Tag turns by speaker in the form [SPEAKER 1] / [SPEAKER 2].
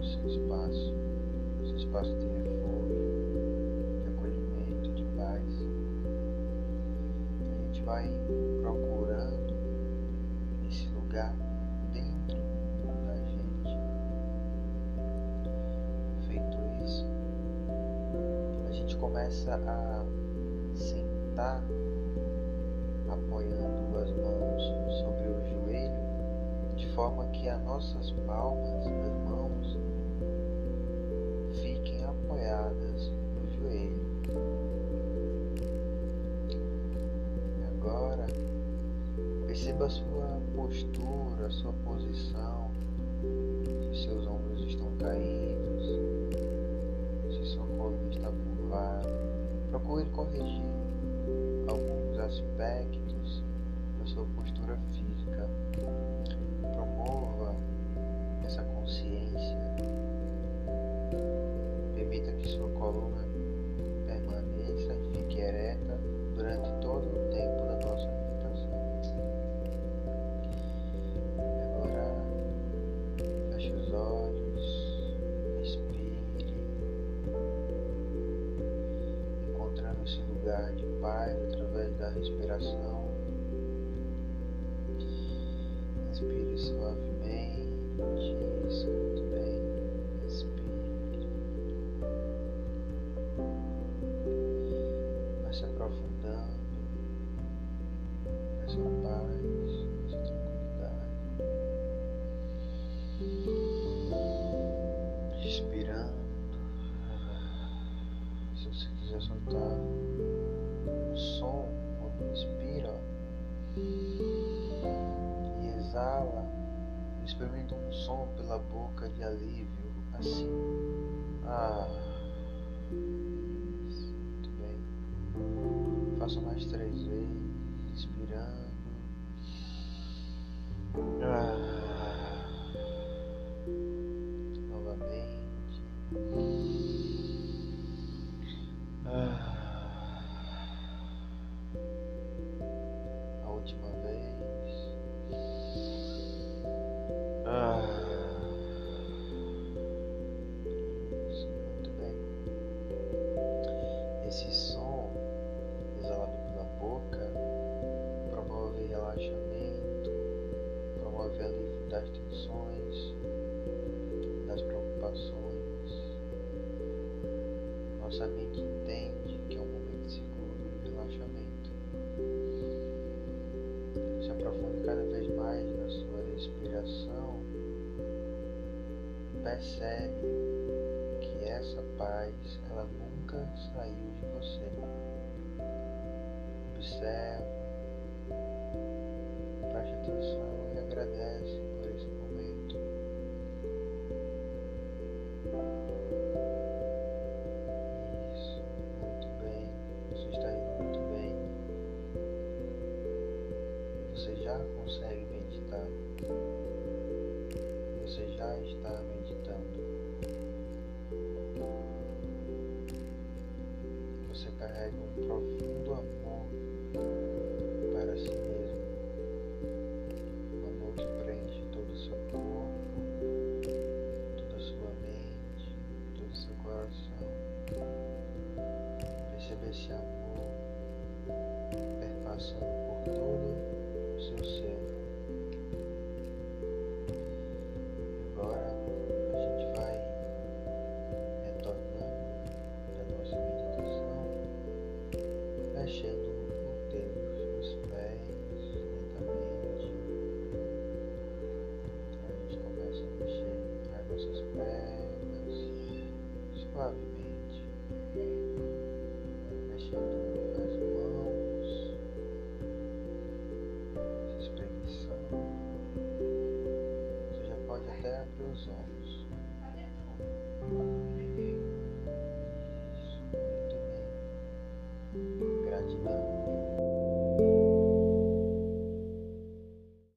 [SPEAKER 1] o seu espaço, o seu espaço de refúgio, de acolhimento, de paz. A gente vai procurando esse lugar dentro da gente. Feito isso, a gente começa a sentar apoiando as mãos sobre o joelho, de forma que as nossas palmas das mãos agora, perceba sua postura, sua posição, se seus ombros estão caídos, se sua coluna está curvada. Procure corrigir alguns aspectos da sua postura física. Respiração. Inspire suavemente, muito bem. Expire. Vai se aprofundando nessa paz, tranquilidade. Respirando. Se você quiser soltar exala, experimenta um som pela boca de alívio, assim. Ah, muito bem. Faça mais três vezes, inspirando. Nossa mente entende que é um momento seguro de relaxamento. Se aprofunde cada vez mais na sua respiração. Percebe que essa paz ela nunca saiu de você. Observe, preste atenção e agradece consegue meditar. Você já está meditando. Você carrega um profundo amor para si mesmo. Um amor que preenche todo o seu corpo, toda a sua mente, todo o seu coração. Perceba esse amor perpassando por todo suavemente, mexendo Você já pode até abrir os olhos.